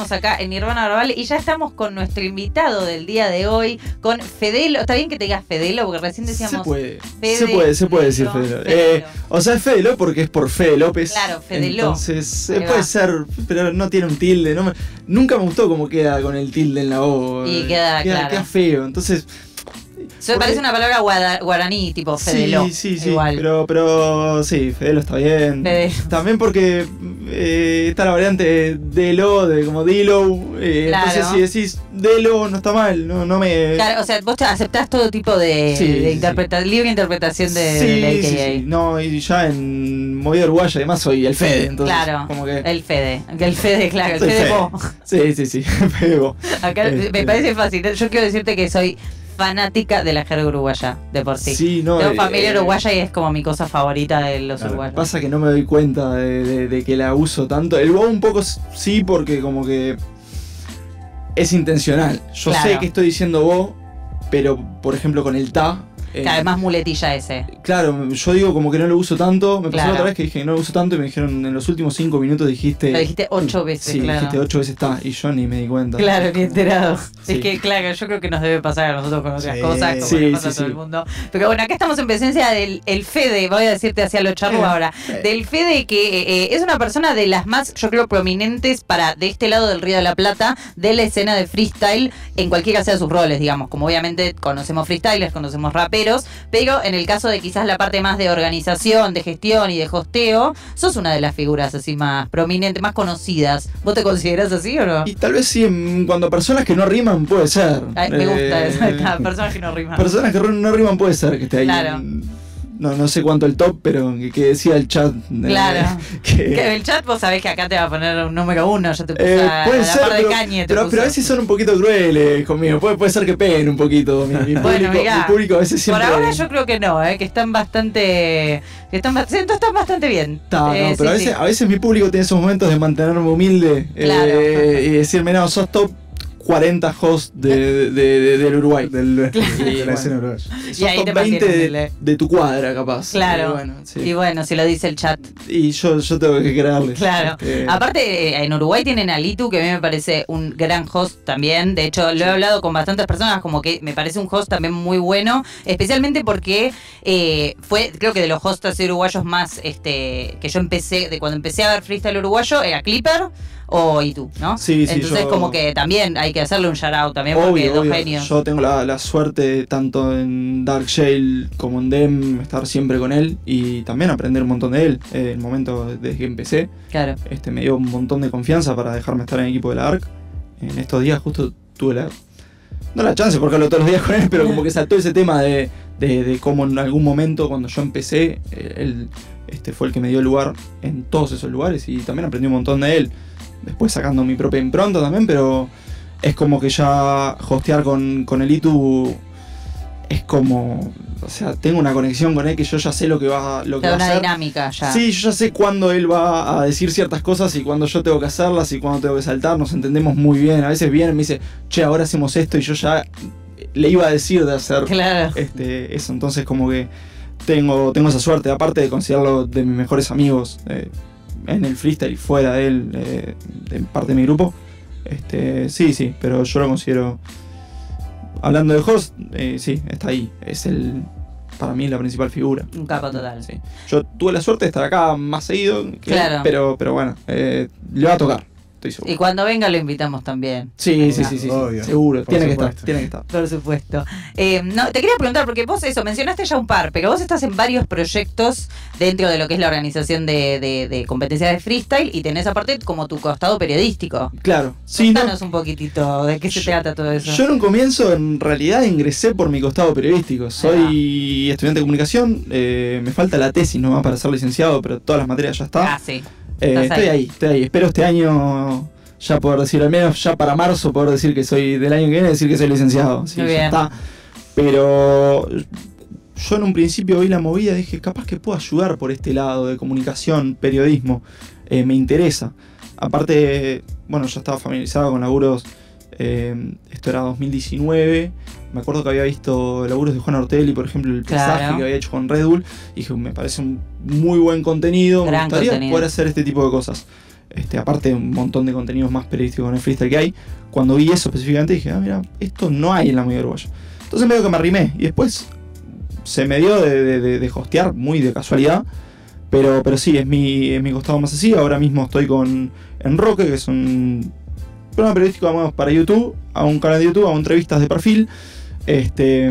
acá en Nirvana Verbal y ya estamos con nuestro invitado del día de hoy, con Fedelo. ¿Está bien que te digas Fedelo? Porque recién decíamos. Se puede, Fede, se puede, se puede decir Fedelo, Fedelo. Eh, o sea, es Fedelo porque es por Fede López. Claro, Fedelo. Entonces, eh, puede ser, pero no tiene un tilde. No me- nunca me gustó cómo queda con el tilde en la O. Y queda, claro. queda feo. Entonces, Eso porque- parece una palabra guada- guaraní, tipo Fedelo. sí, sí, sí. Igual. Pero, pero sí, Fedelo está bien. Fedelo. También porque eh, está la variante Delo, de como Dilo. eh, Claro. Entonces, si decís Delo, no está mal. No, no me. Claro, o sea, vos aceptás todo tipo de, Sí, de sí, interpreta- libre interpretación de, sí, sí, sí. No, y ya en Movida Uruguaya además soy el Fede, entonces Claro, como que... el Fede. El Fede, claro, el Fede Fede. Sí, sí, sí, Fede vos. Acá Este- me parece fácil. Yo quiero decirte que soy fanática de la jerga uruguaya, de por sí. Sí, no... Tengo eh, familia eh, uruguaya y es como mi cosa favorita de los claro, uruguayos. Pasa que no me doy cuenta de, de- de que la uso tanto. El vos un poco sí, porque como que es intencional. Yo Claro. sé que estoy diciendo vos, pero por ejemplo con el ta... eh, Claro, es más muletilla ese. Claro, yo digo como que no lo uso tanto. Me pasó Claro. otra vez que dije que no lo uso tanto y me dijeron en los últimos cinco minutos dijiste. Lo dijiste ocho veces, Sí, claro. dijiste ocho veces está y yo ni me di cuenta. Claro, ni enterado. Sí. Es que, claro, yo creo que nos debe pasar a nosotros con otras Sí. cosas, como Sí, le pasa sí, a todo sí. el mundo. Pero bueno, acá estamos en presencia del el Fede, voy a decirte hacia lo charro Eh, ahora. eh. Del Fede que eh, es una persona de las más, yo creo, prominentes para de este lado del Río de la Plata, de la escena de freestyle, en cualquiera sea de sus roles, digamos. Como obviamente conocemos freestylers, conocemos raperos, pero en el caso de quizás la parte más de organización, de gestión y de hosteo, sos una de las figuras así más prominentes, más conocidas. ¿Vos te considerás así o no? Y tal vez sí, a personas que no riman, puede ser. Ay, me gusta Eh, esa esa persona que no rima. Personas que no riman, puede ser que esté ahí. Claro. en- no, no sé cuánto el top, pero que, decía el chat. eh, Claro. que- Que el chat vos sabés que acá te va a poner un número uno, yo te puse eh, a, puede a la ser, par de pero, Kanye. te pero, pero a veces son un poquito crueles conmigo. Puede, puede ser que peguen un poquito. Mi, mi Bueno, público, mirá. mi público a veces siempre. Por ahora yo creo que no, eh, que están bastante. Que están, están bastante bien. Eh, no, pero sí, a, veces, sí. a veces mi público tiene esos momentos de mantenerme humilde eh, Claro. y decirme, no, sos top 40 hosts de, de- de- del Uruguay. Del, Claro. de la Bueno. uruguaya. Y ahí te 20 mantiene de, tu cuadra, capaz. Claro. Y bueno, sí. Y bueno, si lo dice el chat. Y yo, yo tengo que creerles. Claro. Este, Aparte, eh, en Uruguay tienen a Litu, que a mí me parece un gran host también. De hecho, lo he hablado con bastantes personas, como que me parece un host también muy bueno. Especialmente porque eh, fue, creo que de los hosts uruguayos más este que yo empecé, de cuando empecé a ver freestyle uruguayo, era Clipper o Itu, ¿no? Sí, sí, Entonces, yo- como que también hay que hacerle un shout out también, porque Obvio, dos obvio. genios. Yo tengo la, la suerte, tanto en Dark Shale como en Dem, estar siempre con él y también aprender un montón de él. Eh, el momento desde que empecé, Claro. este, me dio un montón de confianza para dejarme estar en el equipo de la ARC. En estos días justo tuve la... No la chance porque hablo todos los días con él, pero como que saltó ese tema de, de, de cómo en algún momento cuando yo empecé, eh, él este, fue el que me dio lugar en todos esos lugares y también aprendí un montón de él. Después sacando mi propia impronta también, pero es como que ya hostear con, con el ITU es como... O sea, tengo una conexión con él que yo ya sé lo que va, lo que va a una hacer. dinámica ya. Sí, yo ya sé cuándo él va a decir ciertas cosas y cuándo yo tengo que hacerlas y cuándo tengo que saltar. Nos entendemos muy bien. A veces viene y me dice, che, ahora hacemos esto y yo ya le iba a decir de hacer Claro. este, eso. Entonces, como que tengo, tengo esa suerte. Aparte de considerarlo de mis mejores amigos eh, en el freestyle y fuera de él, eh, de parte de mi grupo. Este, sí, sí, pero yo lo considero. Hablando de host, eh, sí, está ahí. Es el. Para mí la principal figura. Un capo total. Sí. Yo tuve la suerte de estar acá más seguido, que él, Claro. pero, pero bueno, eh, le va a tocar, estoy seguro. Y cuando venga lo invitamos también. Sí, sí, sí, sí, sí, Obvio, seguro, por tiene que supuesto. estar, tiene que estar. Por supuesto. Eh, no, te quería preguntar, porque vos eso, mencionaste ya un par, pero vos estás en varios proyectos dentro de lo que es la organización de, de, de competencias de freestyle y tenés aparte como tu costado periodístico. Claro, sí, no. Un poquitito de qué se Yo- trata todo eso. Yo en un comienzo, en realidad, ingresé por mi costado periodístico. Soy estudiante de comunicación, eh, me falta la tesis nomás para ser licenciado, pero todas las materias ya están. Ah, sí. Eh, estoy ahí. ahí. estoy ahí. Espero este año ya poder decir, al menos ya para marzo, poder decir que soy del año que viene, decir que soy licenciado. Sí, Muy ya bien. está. Pero yo en un principio vi la movida y dije, capaz que puedo ayudar por este lado de comunicación, periodismo. Eh, me interesa. Aparte, bueno, ya estaba familiarizado con laburos. eh, esto era 2019. Me acuerdo que había visto laburos de Juan Ortelli, por ejemplo, el Claro. pesaje que había hecho con Red Bull. Y dije, me parece un muy buen contenido. Gran me gustaría contenido. poder hacer este tipo de cosas. este, aparte un montón de contenidos más periodísticos en el freestyle que hay, cuando vi eso específicamente dije, ah, mira, esto no hay en la movida uruguaya. Entonces medio que me arrimé y después se me dio de, de, de- de hostear muy de casualidad. Pero, pero sí, es mi, es mi costado más así. Ahora mismo estoy con Enroque, que es un programa periodístico vamos, para YouTube, a un canal de YouTube, hago entrevistas de perfil. Este,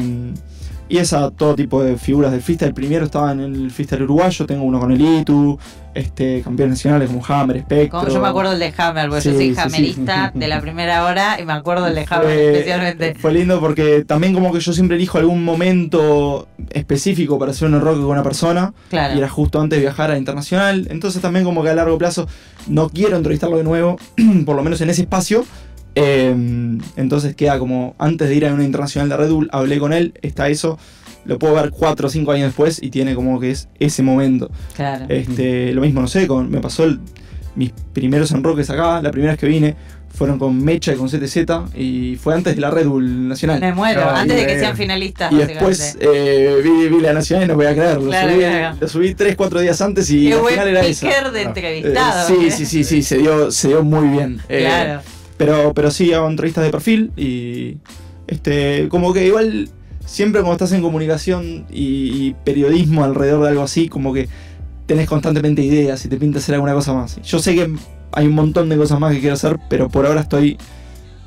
y es a todo tipo de figuras del freestyle. Primero estaba en el freestyle uruguayo, tengo uno con el Itu, este, campeones nacionales como Hammer, Spectro. Como yo me acuerdo el de Hammer, porque yo soy sí, sí. hammerista de la primera hora y me acuerdo el de Hammer Fue- especialmente. Fue lindo porque también como que yo siempre elijo algún momento específico para hacer un enroque con una persona. Claro. Y era justo antes de viajar a internacional. Entonces también como que a largo plazo no quiero entrevistarlo de nuevo, por lo menos en ese espacio. Eh, entonces queda como antes de ir a una internacional de Red Bull, hablé con él, está eso. Lo puedo ver cuatro o cinco años después y tiene como que es ese momento. Claro. Este, lo mismo, no sé, con, me pasó el- mis primeros enroques acá, la primera vez que vine, fueron con Mecha y con CTZ y fue antes de la Red Bull Nacional. Me muero, antes de que sean finalistas. Y después básicamente. eh, vi, vi la Nacional y no voy a creer, lo, Claro, subí, claro. lo subí 3, 4 días antes y Qué la buen final era esa. de Ah. Eh, entrevistado. sí, ¿eh? sí, sí, sí, se dio, se dio muy bien. Eh, Claro. Pero, pero sí, hago entrevistas de perfil y este, como que igual siempre cuando estás en comunicación y, y periodismo alrededor de algo así, como que tenés constantemente ideas y te pinta hacer alguna cosa más. Yo sé que hay un montón de cosas más que quiero hacer, pero por ahora estoy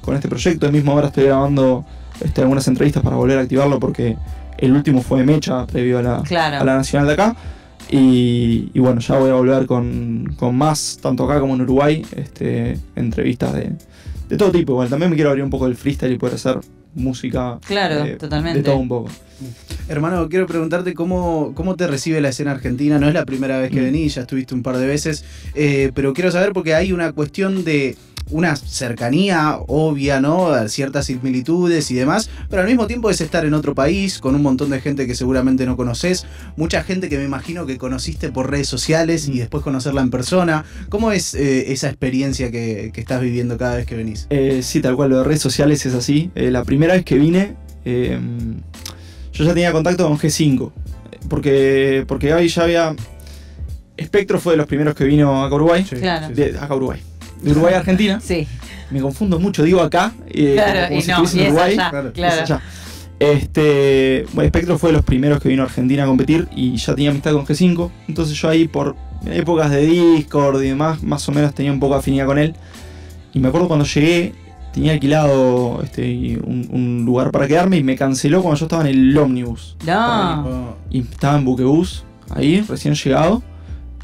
con este proyecto. El mismo ahora estoy grabando este, algunas entrevistas para volver a activarlo porque el último fue de Mecha previo a la, Claro. a la nacional de acá. Y, y bueno, ya voy a volver con, con más, tanto acá como en Uruguay, este, entrevistas de, de todo tipo. Igual también me quiero abrir un poco el freestyle y poder hacer música Claro, eh, totalmente. de todo un poco. Hermano, quiero preguntarte cómo, cómo te recibe la escena argentina. No es la primera vez que Mm. venís, ya estuviste un par de veces, eh, pero quiero saber porque hay una cuestión de una cercanía obvia, ¿no? Ciertas similitudes y demás, pero al mismo tiempo es estar en otro país con un montón de gente que seguramente no conoces, mucha gente que me imagino que conociste por redes sociales y después conocerla en persona. ¿Cómo es eh, esa experiencia que, que estás viviendo cada vez que venís? Eh, sí, tal cual, lo de redes sociales es así. Eh, la primera vez que vine, eh, yo ya tenía contacto con G5. Porque, porque ahí ya había. Spectro fue de los primeros que vino acá a Uruguay. Claro. De, acá a Uruguay. De Uruguay a Argentina. Sí, Me confundo mucho, digo acá. eh, claro, como y si no, y en Uruguay. allá, claro, claro. Allá. Este, bueno, Spectro fue de los primeros que vino a Argentina a competir y ya tenía amistad con G5. Entonces yo ahí por épocas de Discord y demás, más o menos tenía un poco de afinidad con él. Y me acuerdo cuando llegué, tenía alquilado este, un, un lugar para quedarme y me canceló cuando yo estaba en el ómnibus. No. Y estaba en Buquebus, ahí, recién llegado,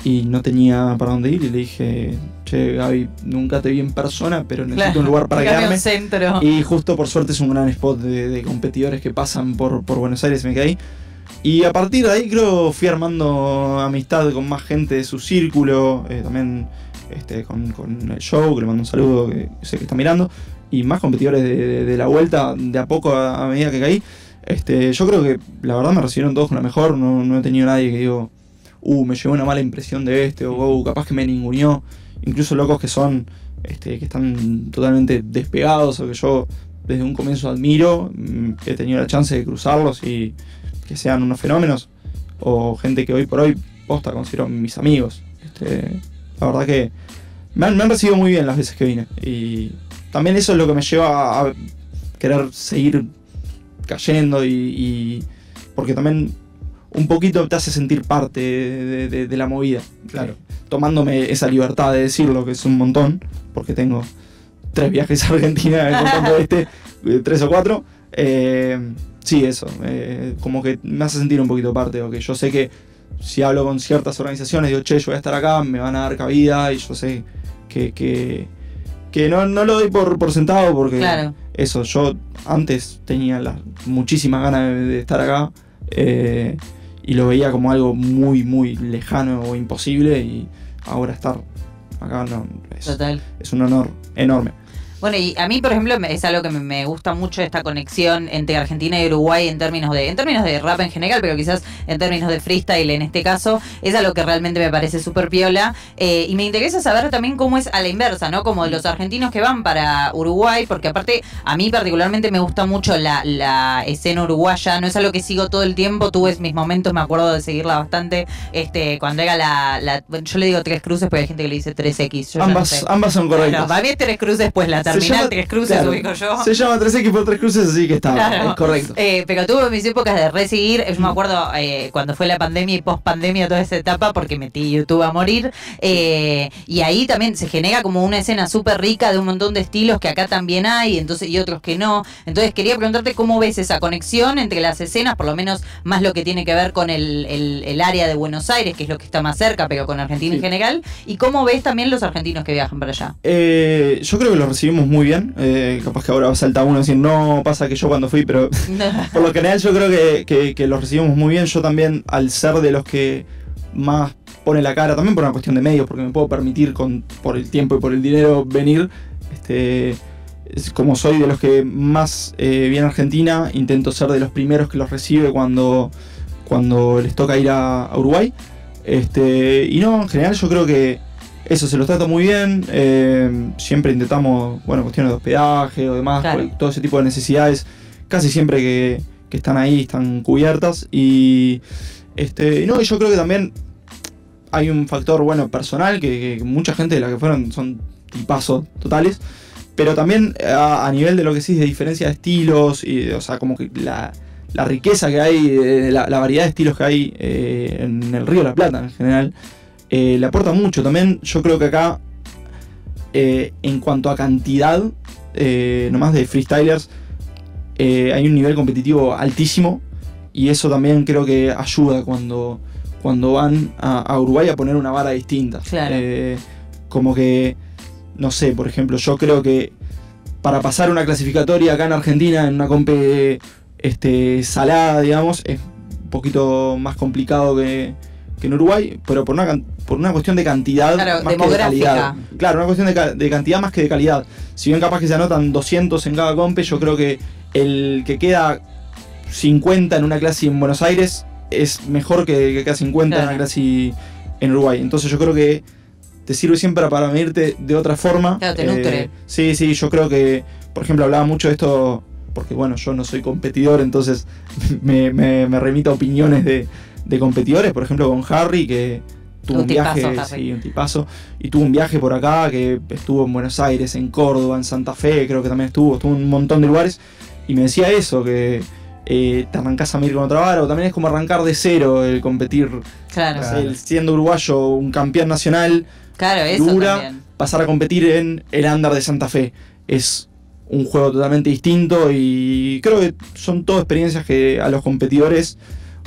y no tenía para dónde ir. Y le dije, che, Gaby, nunca te vi en persona, pero necesito Claro. un lugar para quedarme. centro. Y justo por suerte es un gran spot de, de competidores que pasan por, por Buenos Aires, me quedé ahí. Y a partir de ahí creo fui armando amistad con más gente de su círculo, eh, también este, con, con el show, que le mando un saludo, que sé que está mirando, y más competidores de, de- de la vuelta, de a poco a, a medida que caí. Este, yo creo que la verdad me recibieron todos con la mejor, no, no he tenido nadie que digo, uh, me llevó una mala impresión de este, o uh, capaz que me ninguneó. Incluso locos que son, este, que están totalmente despegados, o que yo desde un comienzo admiro, mm, he tenido la chance de cruzarlos y que sean unos fenómenos, o gente que hoy por hoy posta considero mis amigos. Este, la verdad que me han, recibido muy bien las veces que vine. Y también eso es lo que me lleva a querer seguir cayendo y, porque también un poquito te hace sentir parte de- de la movida. Claro. Tomándome esa libertad de decirlo, que es un montón, porque tengo tres viajes a Argentina contando este, eh, tres o cuatro. Eh, sí, eso, eh, como que me hace sentir un poquito parte, o que yo sé que si hablo con ciertas organizaciones, digo, che, yo voy a estar acá, me van a dar cabida, y yo sé que, que, que no, no lo doy por, por sentado, porque Claro. eso, yo antes tenía las muchísimas ganas de, de estar acá eh, y lo veía como algo muy, muy lejano o imposible y ahora estar acá no, es, Total. es un honor enorme. Bueno, y a mí, por ejemplo, es algo que me, gusta mucho esta conexión entre Argentina y Uruguay en términos de, en términos de rap en general, pero quizás en términos de freestyle en este caso, es algo que realmente me parece súper piola. Eh, y me interesa saber también cómo es a la inversa, ¿no? Como los argentinos que van para Uruguay, porque aparte a mí particularmente me gusta mucho la, la escena uruguaya, no es algo que sigo todo el tiempo, tuve mis momentos, me acuerdo de seguirla bastante, este, cuando era la, la- yo le digo tres cruces, pero hay gente que le dice 3X. Yo ya no Ambas, sé. ambas son correctas. Bueno, para mí es tres cruces, pues la Se terminal llama- tres cruces claro, ubico yo. Se llama 3X por 3 cruces, así que está, Claro. es correcto. Eh, pero tuve mis épocas de reseguir. Yo me acuerdo eh, cuando fue la pandemia y post pandemia, toda esa etapa, porque metí YouTube a morir. Eh, y ahí también se genera como una escena súper rica de un montón de estilos que acá también hay entonces y otros que no. Entonces quería preguntarte cómo ves esa conexión entre las escenas, por lo menos más lo que tiene que ver con el, el- el área de Buenos Aires, que es lo que está más cerca, pero con Argentina en general. Y cómo ves también los argentinos que viajan para allá. Yo creo que lo recibimos muy bien. eh, capaz que ahora salta uno y decir, no, pasa que yo cuando fui, pero por lo general yo creo que, que, que lo recibimos muy bien. Yo también, al ser de los que más pone la cara, también por una cuestión de medios, porque me puedo permitir con, por el tiempo y por el dinero venir. Este, es como soy de los que más eh, viene a Argentina, intento ser de los primeros que los recibe cuando, cuando les toca ir a, a Uruguay. Este, y no, en general yo creo que eso se los trata muy bien. eh, siempre intentamos, bueno, cuestiones de hospedaje o demás, Claro. todo ese tipo de necesidades, casi siempre que, que están ahí están cubiertas. Y este, no, y yo creo que también hay un factor, bueno, personal, que, que mucha gente de la que fueron son tipazos totales. Pero también a, a nivel de lo que sí de diferencia de estilos, y, o sea, como que la, la riqueza que hay, eh, la, la variedad de estilos que hay eh, en el Río de la Plata en general, eh, le aporta mucho. También yo creo que acá, eh, en cuanto a cantidad, eh, nomás de freestylers, hay un nivel competitivo altísimo y eso también creo que ayuda cuando, cuando van a, a Uruguay a poner una vara distinta. Claro. Como que, no sé, por ejemplo, yo creo que para pasar una clasificatoria acá en Argentina, en una compe este, salada, digamos, es un poquito más complicado que, que en Uruguay, pero por una, por una cuestión de cantidad Claro, más que de calidad. Claro, una cuestión de, de cantidad más que de calidad. Si bien capaz que se anotan 200 en cada compe, yo creo que el que queda 50 en una clase en Buenos Aires es mejor que que queda 50 en una clase en Uruguay. Entonces yo creo que te sirve siempre para medirte de otra forma. Claro, te nutre. Sí, sí, yo creo que, por ejemplo, hablaba mucho de esto, porque bueno, yo no soy competidor, entonces me, me- me remito a opiniones de, de competidores, por ejemplo, con Harry, que tuvo Un un, viaje, tipazo, Harry. sí, un tipazo, y tuvo un viaje por acá, que estuvo en Buenos Aires, en Córdoba, en Santa Fe, creo que también estuvo, estuvo en un montón de lugares, y me decía eso, que eh, te arrancás a medir con otra vara, o también es como arrancar de cero el competir, Claro, Claro. el siendo uruguayo, un campeón nacional, claro, eso dura, también. pasar a competir en el Andar de Santa Fe. Es un juego totalmente distinto y creo que son todas experiencias que a los competidores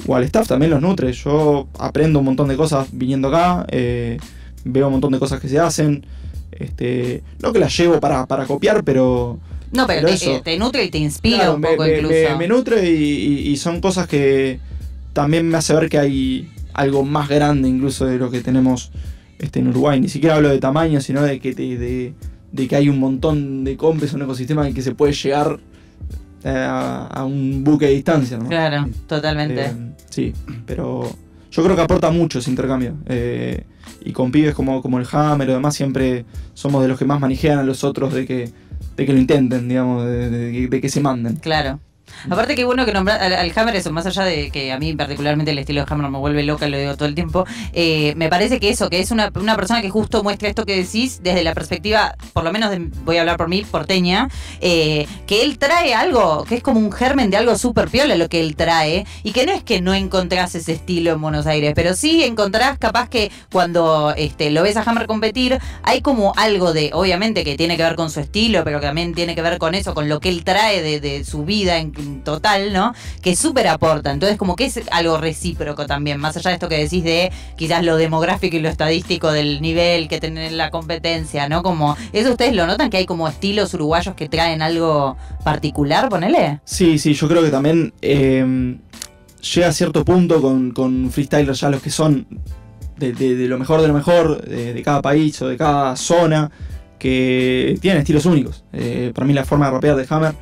o al staff también los nutre. Yo aprendo un montón de cosas viniendo acá, eh, veo un montón de cosas que se hacen. Este, no que las llevo para, para copiar, pero No, pero, pero te, eso. eh, te nutre y te inspira claro, un poco me- incluso. me- me nutre y, y- y son cosas que también me hace ver que hay algo más grande incluso de lo que tenemos este, en Uruguay. Ni siquiera hablo de tamaño, sino de que, te- de, de que hay un montón de compes, un ecosistema en que se puede llegar eh, a, a un buque de distancia. ¿no? Claro, totalmente. Eh, pero yo creo que aporta mucho ese intercambio. Eh, y con pibes como, como el Hammer o demás, siempre somos de los que más manejan a los otros de que, de que lo intenten, digamos, de- de que se manden. Claro. Aparte que bueno que nombrar al, al Hammer eso, más allá de que a mí particularmente el estilo de Hammer me vuelve loca, lo digo todo el tiempo, eh, me parece que eso, que es una, persona que justo muestra esto que decís desde la perspectiva, por lo menos de- voy a hablar por mí, porteña, eh, que él trae algo, que es como un germen de algo súper piola lo que él trae, y que no es que no encontrás ese estilo en Buenos Aires, pero sí encontrás capaz que cuando este, lo ves a Hammer competir, hay como algo de, obviamente que tiene que ver con su estilo, pero también tiene que ver con eso, con lo que él trae de, su vida en total, ¿no? Que súper aporta. Entonces, como que es algo recíproco también, más allá de esto que decís de quizás lo demográfico y lo estadístico del nivel que tiene la competencia, ¿no? Como, ¿eso ustedes lo notan que hay como estilos uruguayos que traen algo particular, ponele? Sí, sí, yo creo que también eh, llega a cierto punto con, con freestylers ya los que son de, lo mejor de lo mejor de, de cada país o de cada zona, que tienen estilos únicos. Eh, para mí la forma de rapear de Hammer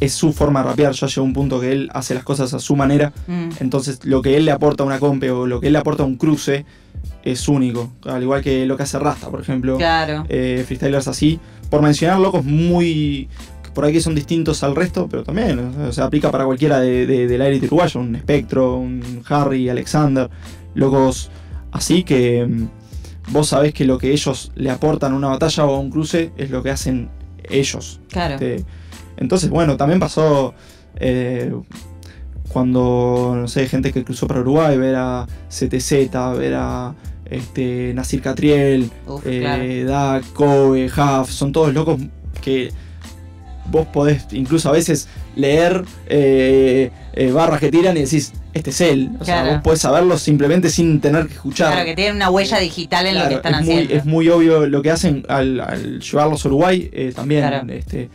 es su forma de rapear, ya llega un punto que él hace las cosas a su manera, Mm. entonces lo que él le aporta a una compe o lo que él le aporta a un cruce es único, al igual que lo que hace Rasta, por ejemplo. Claro. eh, freestylers así, por mencionar locos muy por ahí que son distintos al resto, pero también, o sea, aplica para cualquiera de, de- del aire uruguayo, un Spectro, un Harry, Alexander, locos así que mm, vos sabés que lo que ellos le aportan a una batalla o a un cruce es lo que hacen ellos. Claro. Este, entonces, bueno, también pasó eh, cuando, no sé, gente que cruzó para Uruguay, ver a CTZ, ver a este, Nasir Catriel, Uf, eh, Dak, Kobe, Huff, son todos locos que vos podés incluso a veces leer eh, eh, barras que tiran y decís, este es él. O sea, Claro. vos podés saberlo simplemente sin tener que escuchar. Claro, que tienen una huella digital en lo que Claro, están es muy, haciendo. es muy obvio lo que hacen al, al llevarlos a Uruguay eh, también. Claro. Este,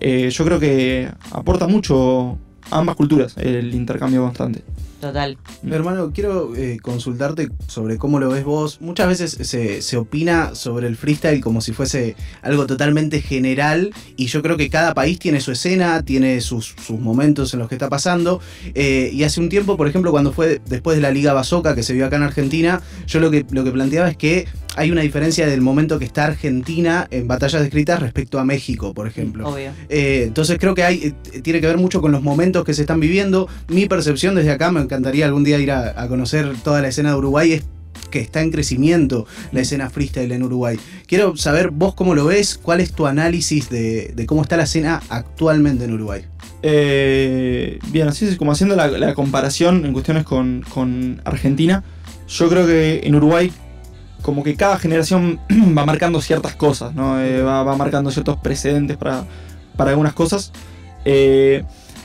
eh, yo creo que aporta mucho a ambas culturas el intercambio constante. Total. Hermano, quiero eh, consultarte sobre cómo lo ves vos. Muchas veces se, se opina sobre el freestyle como si fuese algo totalmente general y yo creo que cada país tiene su escena, tiene sus, sus momentos en los que está pasando. Eh, y hace un tiempo, por ejemplo, cuando fue después de la Liga Basoca que se vio acá en Argentina, yo lo que, lo que planteaba es que hay una diferencia del momento que está Argentina en batallas descritas respecto a México, por ejemplo. Obvio. Eh, entonces creo que hay, tiene que ver mucho con los momentos que se están viviendo. Mi percepción desde acá, me encantaría algún día ir a, conocer toda la escena de Uruguay, es que está en crecimiento la escena freestyle en Uruguay. Quiero saber vos cómo lo ves, cuál es tu análisis de, cómo está la escena actualmente en Uruguay. Eh, bien, así es como haciendo la, comparación en cuestiones con, Argentina. Yo creo que en Uruguay, como que cada generación va marcando ciertas cosas, ¿no? Eh, va, va marcando ciertos precedentes para, para algunas cosas. Eh,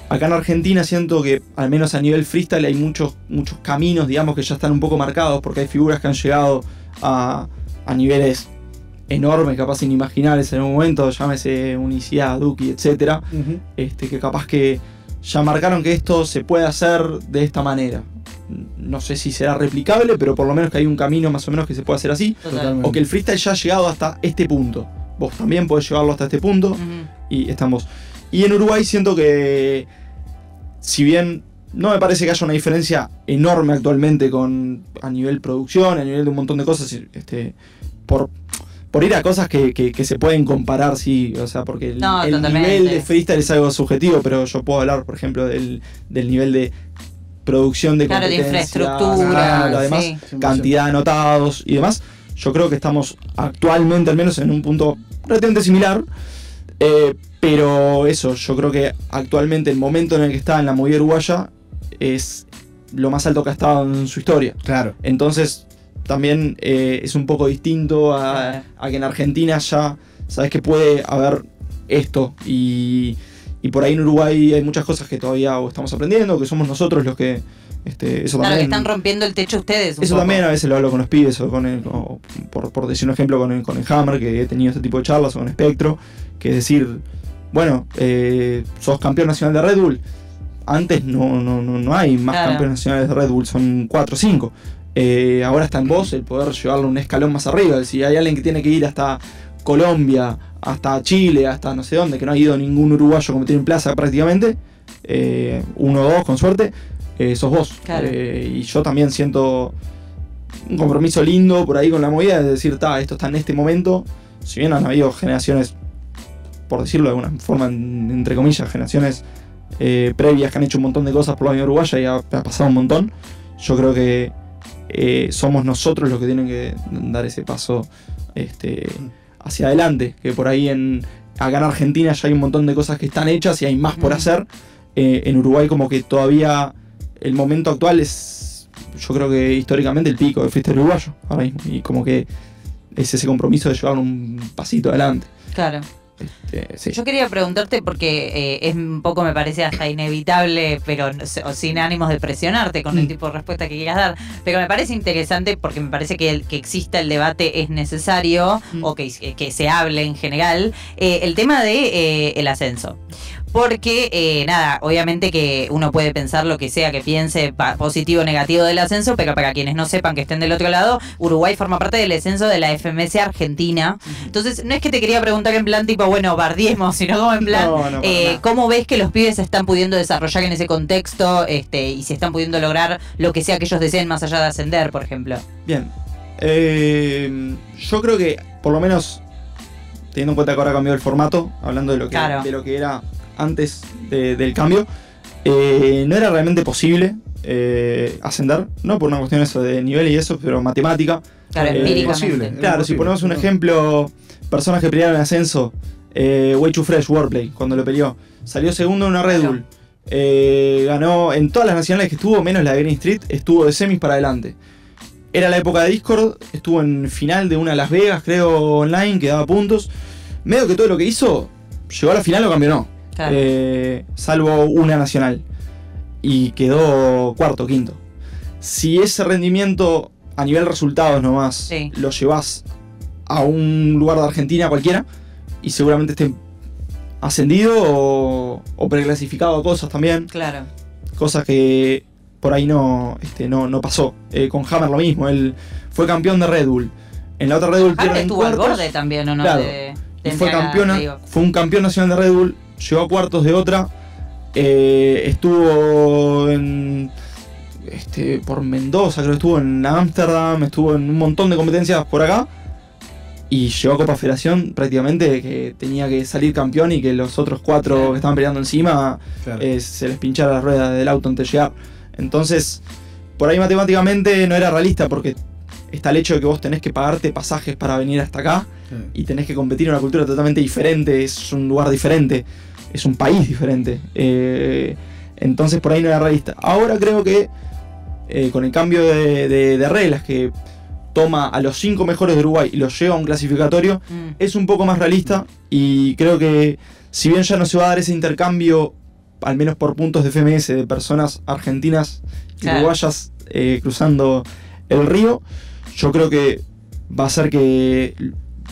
acá en Argentina siento que, al menos a nivel freestyle, hay muchos, muchos caminos, digamos, que ya están un poco marcados, porque hay figuras que han llegado a, a niveles enormes, capaz inimaginables en un momento, llámese Unicidad, Duki, etcétera este, que capaz que ya marcaron que esto se puede hacer de esta manera. No sé si será replicable, pero por lo menos que hay un camino más o menos que se puede hacer así. O que el freestyle ya ha llegado hasta este punto. Vos también podés llevarlo hasta este punto Ujú. y estamos. Y en Uruguay siento que, si bien no me parece que haya una diferencia enorme actualmente con a nivel producción, a nivel de un montón de cosas, este, por, por ir a cosas que, que- que se pueden comparar, sí, o sea, porque el, No, el totalmente. nivel de freestyle es algo subjetivo, pero yo puedo hablar, por ejemplo, del, del nivel de producción de Claro, de infraestructura. claro, además, sí. cantidad de anotados y demás. Yo creo que estamos actualmente, al menos, en un punto relativamente similar. Eh, pero eso, yo creo que actualmente el momento en el que está en la movida uruguaya es lo más alto que ha estado en su historia. Claro. Entonces, también eh, es un poco distinto a, que en Argentina ya sabes que puede haber esto. Y, y por ahí en Uruguay hay muchas cosas que todavía estamos aprendiendo, que somos nosotros los que. Este, eso Claro, que también, están rompiendo el techo ustedes. un eso poco. también a veces lo hablo con los pibes o con el, o por, por decir un ejemplo con el, con el Hammer, que he tenido este tipo de charlas o con Spectro, que decir, bueno, eh, sos campeón nacional de Red Bull. Antes no, no, no, no hay más Claro. campeones nacionales de Red Bull, son 4 o 5. ahora está en vos el poder llevarlo un escalón más arriba. Si hay alguien que tiene que ir hasta Colombia, hasta Chile, hasta no sé dónde, que no ha ido ningún uruguayo competir en plaza prácticamente, eh, uno o dos con suerte, eh, sos vos. Claro. Eh, y yo también siento un compromiso lindo por ahí con la movida de decir, ta, esto está en este momento. Si bien han habido generaciones, por decirlo de alguna forma, en- entre comillas, generaciones eh, previas que han hecho un montón de cosas por la vida uruguaya y ha, ha pasado un montón, yo creo que eh, somos nosotros los que tienen que dar ese paso este, hacia adelante. Que por ahí en acá en Argentina ya hay un montón de cosas que están hechas y hay más por hacer. Eh, en Uruguay como que todavía el momento actual es, yo creo que históricamente el pico de freestyle uruguayo ahora mismo. Y como que es ese compromiso de llevar un pasito adelante. Claro. Este, sí. Yo quería preguntarte porque eh, es un poco, me parece hasta inevitable, pero o sin ánimos de presionarte con el Mm. tipo de respuesta que quieras dar, pero me parece interesante porque me parece que, el, que exista el debate es necesario Mm. o que, que se hable en general, eh, el tema de eh, el ascenso. Porque, eh, nada, obviamente que uno puede pensar lo que sea que piense, positivo o negativo del ascenso, pero para quienes no sepan que estén del otro lado, Uruguay forma parte del ascenso de la FMS Argentina. Entonces, no es que te quería preguntar en plan tipo, bueno, bardiemos, sino como en plan, No, no, para eh. ¿cómo ves que los pibes se están pudiendo desarrollar en ese contexto este, y se están pudiendo lograr lo que sea que ellos deseen más allá de ascender, por ejemplo? Bien. Eh, yo creo que, por lo menos, teniendo en cuenta que ahora cambió el formato, hablando de lo que, Claro. de lo que era antes de- del cambio, eh, no era realmente posible eh, ascender, no por una cuestión eso de nivel y eso, pero matemática. Claro, Eh, imposible. Claro, si ponemos un No. ejemplo, personas que pelearon en ascenso, eh, Way Too Fresh, Warplay, cuando lo peleó, salió segundo en una Red. Bull. Eh, ganó en todas las nacionales que estuvo, menos la de Green Street, estuvo de semis para adelante. Era la época de Discord, estuvo en final de una de Las Vegas, creo, online, que daba puntos. Medio que todo lo que hizo, llegó a la final o campeonó. Claro. Eh, salvo una nacional. Y quedó cuarto, quinto. Si ese rendimiento a nivel resultados nomás Sí. lo llevas a un lugar de Argentina cualquiera y seguramente esté ascendido o, o preclasificado a cosas también. Claro. Cosas que por ahí no, este, no, no pasó. Eh, con Hammer lo mismo, él fue campeón de Red Bull. En la otra Red Bull en estuvo al borde también, ¿o no? Claro. De- de Y fue campeona, fue un campeón nacional de Red Bull, llegó a cuartos de otra, eh, estuvo en este, por Mendoza, creo que estuvo en Ámsterdam, estuvo en un montón de competencias por acá. Y llegó a Copa Federación prácticamente que tenía que salir campeón y que los otros cuatro que estaban peleando encima Claro. eh, se les pinchara la rueda del auto antes de llegar. Entonces, por ahí matemáticamente no era realista porque está el hecho de que vos tenés que pagarte pasajes para venir hasta acá Sí. y tenés que competir en una cultura totalmente diferente, es un lugar diferente, es un país diferente. Eh, entonces por ahí no era realista. Ahora creo que eh, con el cambio de, de- de reglas que toma a los cinco mejores de Uruguay y los lleva a un clasificatorio, Mm. es un poco más realista y creo que si bien ya no se va a dar ese intercambio, al menos por puntos de FMS, de personas argentinas y Claro. uruguayas eh, cruzando el río, yo creo que va a ser que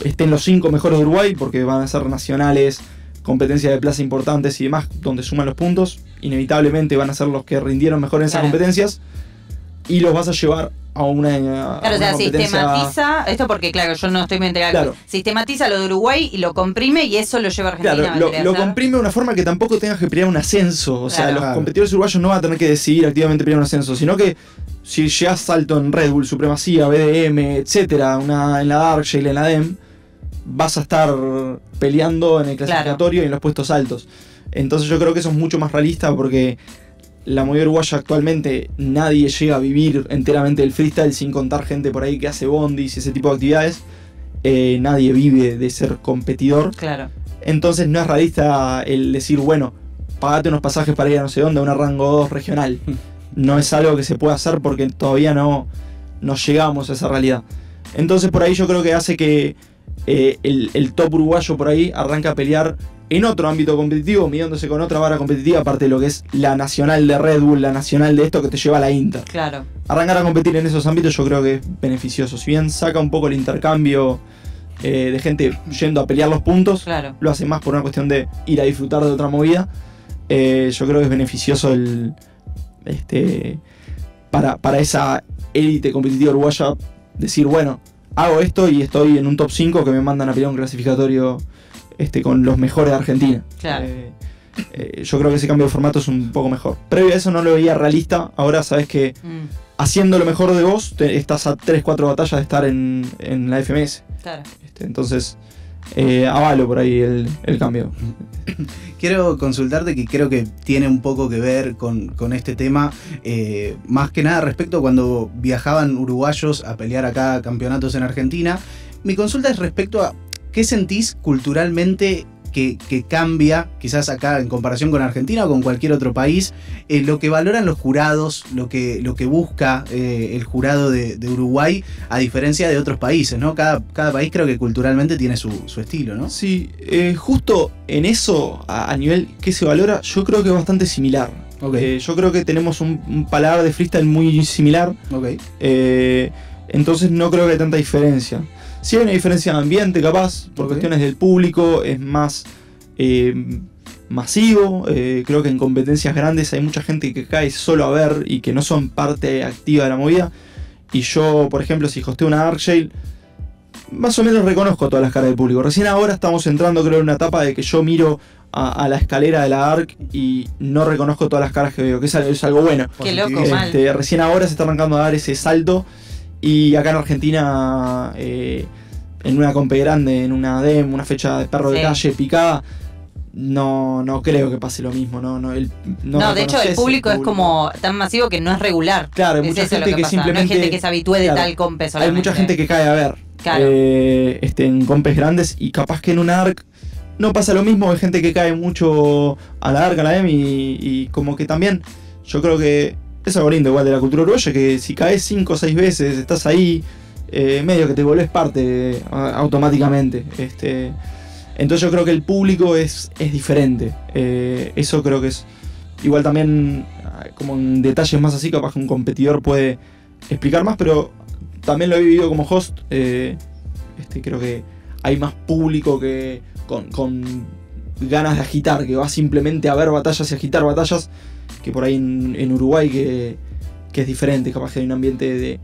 estén los cinco mejores de Uruguay porque van a ser nacionales, competencias de plaza importantes y demás, donde suman los puntos. Inevitablemente van a ser los que rindieron mejor en esas Claro. competencias y los vas a llevar a una, a Claro, o sea, sistematiza, esto porque claro, yo no estoy muy enterada, Claro. sistematiza lo de Uruguay y lo comprime y eso lo lleva a Argentina. Claro, lo, comprime de una forma que tampoco tengas que pelear un ascenso. O sea, Claro. los competidores uruguayos no van a tener que decidir activamente pelear un ascenso, sino que si llegas salto en Red Bull, Supremacía, BDM, etcétera, una, en la Dark Shale, en la DEM, vas a estar peleando en el clasificatorio y en los puestos altos. Entonces yo creo que eso es mucho más realista porque la movida uruguaya actualmente nadie llega a vivir enteramente del freestyle sin contar gente por ahí que hace bondis y ese tipo de actividades. Eh, nadie vive de ser competidor. Claro. Entonces no es realista el decir, bueno, pagate unos pasajes para ir a no sé dónde, a una rango 2 regional. No es algo que se pueda hacer porque todavía no, no llegamos a esa realidad. Entonces por ahí yo creo que hace que eh, el, el top uruguayo por ahí arranca a pelear en otro ámbito competitivo, midiéndose con otra vara competitiva, aparte de lo que es la nacional de Red Bull, la nacional de esto que te lleva a la Inter Claro. arrancar a competir en esos ámbitos yo creo que es beneficioso. Si bien saca un poco el intercambio eh, de gente yendo a pelear los puntos, Claro. lo hace más por una cuestión de ir a disfrutar de otra movida. Eh, yo creo que es beneficioso el este para, para esa élite competitiva uruguaya decir, bueno, hago esto y estoy en un top 5 que me mandan a pelear un clasificatorio este, con los mejores de Argentina. Claro. Eh, eh, yo creo que ese cambio de formato es un poco mejor. Previo a eso no lo veía realista, ahora sabes que Mm, haciendo lo mejor de vos, te- estás a 3-4 batallas de estar en, en la FMS. claro. Este, entonces, eh, avalo por ahí el, el cambio. Quiero consultarte que creo que tiene un poco que ver con, con este tema, eh, más que nada respecto a cuando viajaban uruguayos a pelear acá campeonatos en Argentina. Mi consulta es respecto a qué sentís culturalmente que, que cambia, quizás acá en comparación con Argentina o con cualquier otro país, eh, lo que valoran los jurados, lo que, lo que busca eh, el jurado de, de Uruguay, a diferencia de otros países, ¿no? Cada, cada país creo que culturalmente tiene su, su estilo, ¿no? Sí, eh, justo en eso, a, a nivel que se valora, yo creo que es bastante similar. Ok. Eh, yo creo que tenemos un, un paladar de freestyle muy similar. Ok. eh, entonces no creo que haya tanta diferencia. Sí hay una diferencia de ambiente, capaz, por cuestiones del público, es más, eh, masivo. eh, creo que en competencias grandes hay mucha gente que cae solo a ver y que no son parte activa de la movida. Y yo, por ejemplo, si hosteo una Arcshale, más o menos reconozco todas las caras del público. Recién ahora estamos entrando, creo, en una etapa de que yo miro a, a la escalera de la ARC y no reconozco todas las caras que veo, que es, algo- es algo bueno. Qué loco, mal. Este, recién ahora se está arrancando a dar ese salto. Y acá en Argentina, eh, en una compe grande, en una DEM, una fecha de perro de calle picada, no, no creo que pase lo mismo. No, no, el- no, No, de hecho el público es como tan masivo que no es regular. Claro, hay Es mucha gente que, pasa. No simplemente. hay gente que se habitúe de tal compe Hay solamente. mucha gente que cae a ver. Claro. eh, este, en compes grandes y capaz que en una ARC no pasa lo mismo. Hay gente que cae mucho a la ARC, a la DEM y, y como que también yo creo que es algo lindo igual de la cultura uruguaya que si caes 5 o 6 veces, estás ahí, eh, medio que te volvés parte automáticamente. Este, entonces yo creo que el público es, es diferente. Eh, eso creo que es igual también ah, como en detalles más así, capaz que un competidor puede explicar más, pero también lo he vivido como host. eh, este, creo que hay más público que con, con ganas de agitar, que va simplemente a ver batallas y agitar batallas, que por ahí en, en Uruguay que, que es diferente, capaz que hay un ambiente de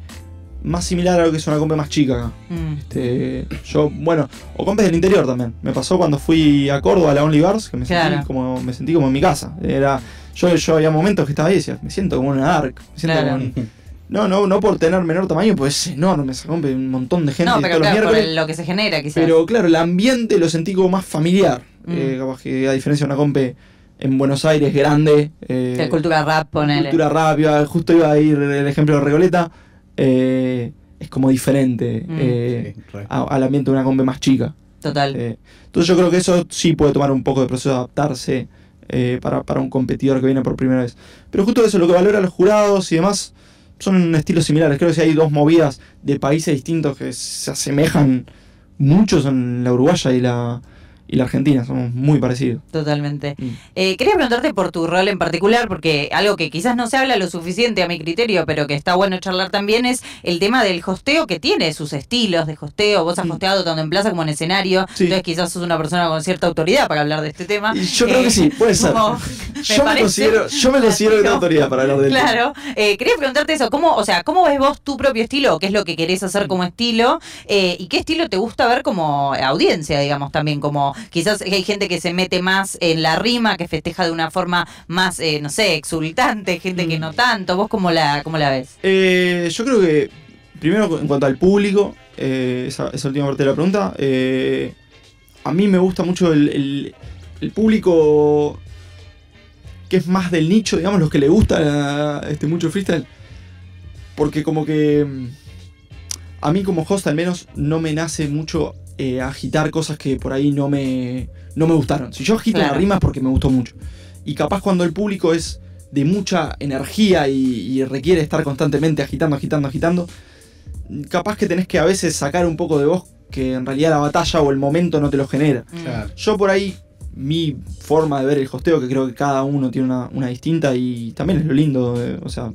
más similar a lo que es una compa más chica acá. Mm. Este, yo, bueno, o compes del interior también. Me pasó cuando fui a Córdoba a la Only Bars, que me sentí como me sentí como en mi casa. Era yo, yo había momentos que estaba ahí y decía, me siento como en una arc, me siento Claro. como en- no, no, no por tener menor tamaño, pues es enorme, se rompe un montón de gente No, todos pero los por el- lo que se genera quizás. Pero claro, el ambiente lo sentí como más familiar. Mm. Eh, capaz que a diferencia de una compe en Buenos Aires grande. eh, cultura rap, ponele. cultura rápida, justo iba a ir el ejemplo de Regoleta. eh, es como diferente Mm. eh, Sí, re. a- al ambiente de una compe más chica. Total. Eh, entonces yo creo que eso sí puede tomar un poco de proceso de adaptarse eh, para, para un competidor que viene por primera vez. Pero justo eso, lo que valora los jurados y demás, son estilos similares. Creo que si hay dos movidas de países distintos que se asemejan mucho son la uruguaya y la, y la argentina, somos muy parecidos. Totalmente. Mm. Eh, quería preguntarte por tu rol en particular, porque algo que quizás no se habla lo suficiente a mi criterio, pero que está bueno charlar también, es el tema del hosteo que tiene sus estilos de hosteo. Vos has Mm. hosteado tanto en plaza como en escenario, Sí. entonces quizás sos una persona con cierta autoridad para hablar de este tema. Y yo creo Eh, que sí, puede ser. como- yo, me considero, yo me considero tengo autoridad para hablar del tema. Claro, eh, quería preguntarte eso, ¿cómo, o sea, ¿cómo ves vos tu propio estilo? ¿Qué es lo que querés hacer como estilo? Eh, ¿Y qué estilo te gusta ver como audiencia, digamos, también? Como quizás hay gente que se mete más en la rima, que festeja de una forma más, eh, no sé, exultante, gente que Mm. no tanto. ¿Vos cómo la, cómo la ves? Eh, yo creo que, primero en cuanto al público, eh, esa, esa última parte de la pregunta, a mí me gusta mucho el, el- el público que es más del nicho, digamos, los que le gusta este, mucho el freestyle. Porque como que mm, a mí como host al menos no me nace mucho eh, agitar cosas que por ahí no me, no me gustaron. Si yo agito Claro. una rima es porque me gustó mucho. Y capaz cuando el público es de mucha energía y, y requiere estar constantemente agitando, agitando, agitando, capaz que tenés que a veces sacar un poco de vos que en realidad la batalla o el momento no te lo genera. Mm. Claro. Yo por ahí, mi forma de ver el hosteo, que creo que cada uno tiene una, una distinta y también es lo lindo, de- o sea,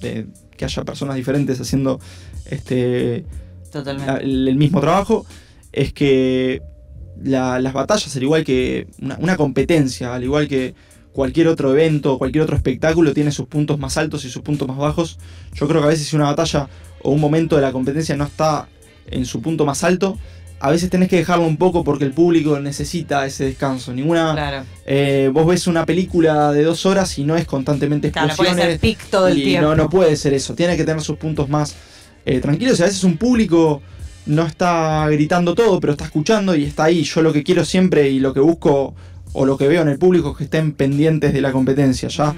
de que haya personas diferentes haciendo este Totalmente. la- el, el mismo trabajo, es que la- las batallas, al igual que una, una competencia, al igual que cualquier otro evento, cualquier otro espectáculo, tiene sus puntos más altos y sus puntos más bajos. Yo creo que a veces si una batalla o un momento de la competencia no está en su punto más alto, a veces tenés que dejarlo un poco porque el público necesita ese descanso. Ninguna. Claro. eh, vos ves una película de dos horas y no es constantemente Claro, no puede explosiones. ser pic todo el y tiempo. no, no puede ser eso. Tiene que tener sus puntos más eh, tranquilos. Y a veces un público no está gritando todo, pero está escuchando y está ahí. Yo lo que quiero siempre y lo que busco o lo que veo en el público es que estén pendientes de la competencia. Ya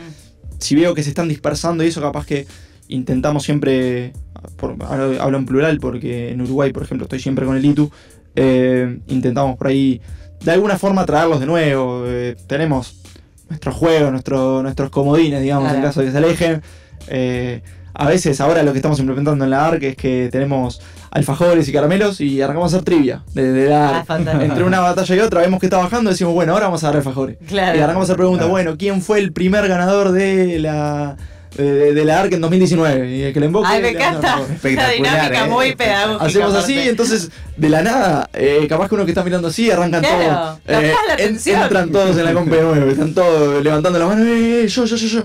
si veo que se están dispersando y eso capaz que intentamos siempre, por- hablo, en plural porque en Uruguay por ejemplo estoy siempre con el ITU, eh, intentamos por ahí de alguna forma traerlos de nuevo, eh, tenemos nuestros juegos, nuestro- nuestros comodines digamos en caso de que se alejen. Eh, a veces ahora lo que estamos implementando en la ARC es que tenemos alfajores y caramelos y arrancamos a hacer trivia de, de la Ah. Entre una batalla y otra vemos que está bajando y decimos, bueno, ahora vamos a dar alfajores. Claro. Y arrancamos a hacer preguntas, Claro. bueno, ¿quién fue el primer ganador de la de, de la ARC en 2019. Y el que le invoque. Ay, me encanta. Espectacular, Una dinámica eh, muy pedagógica. Hacemos así, aparte. entonces de la nada, eh, capaz que uno que está mirando así, arrancan Claro, todos. capaz la en- entran todos en la compa de nuevo, están todos levantando la mano, eh, eh, yo, yo, yo, yo.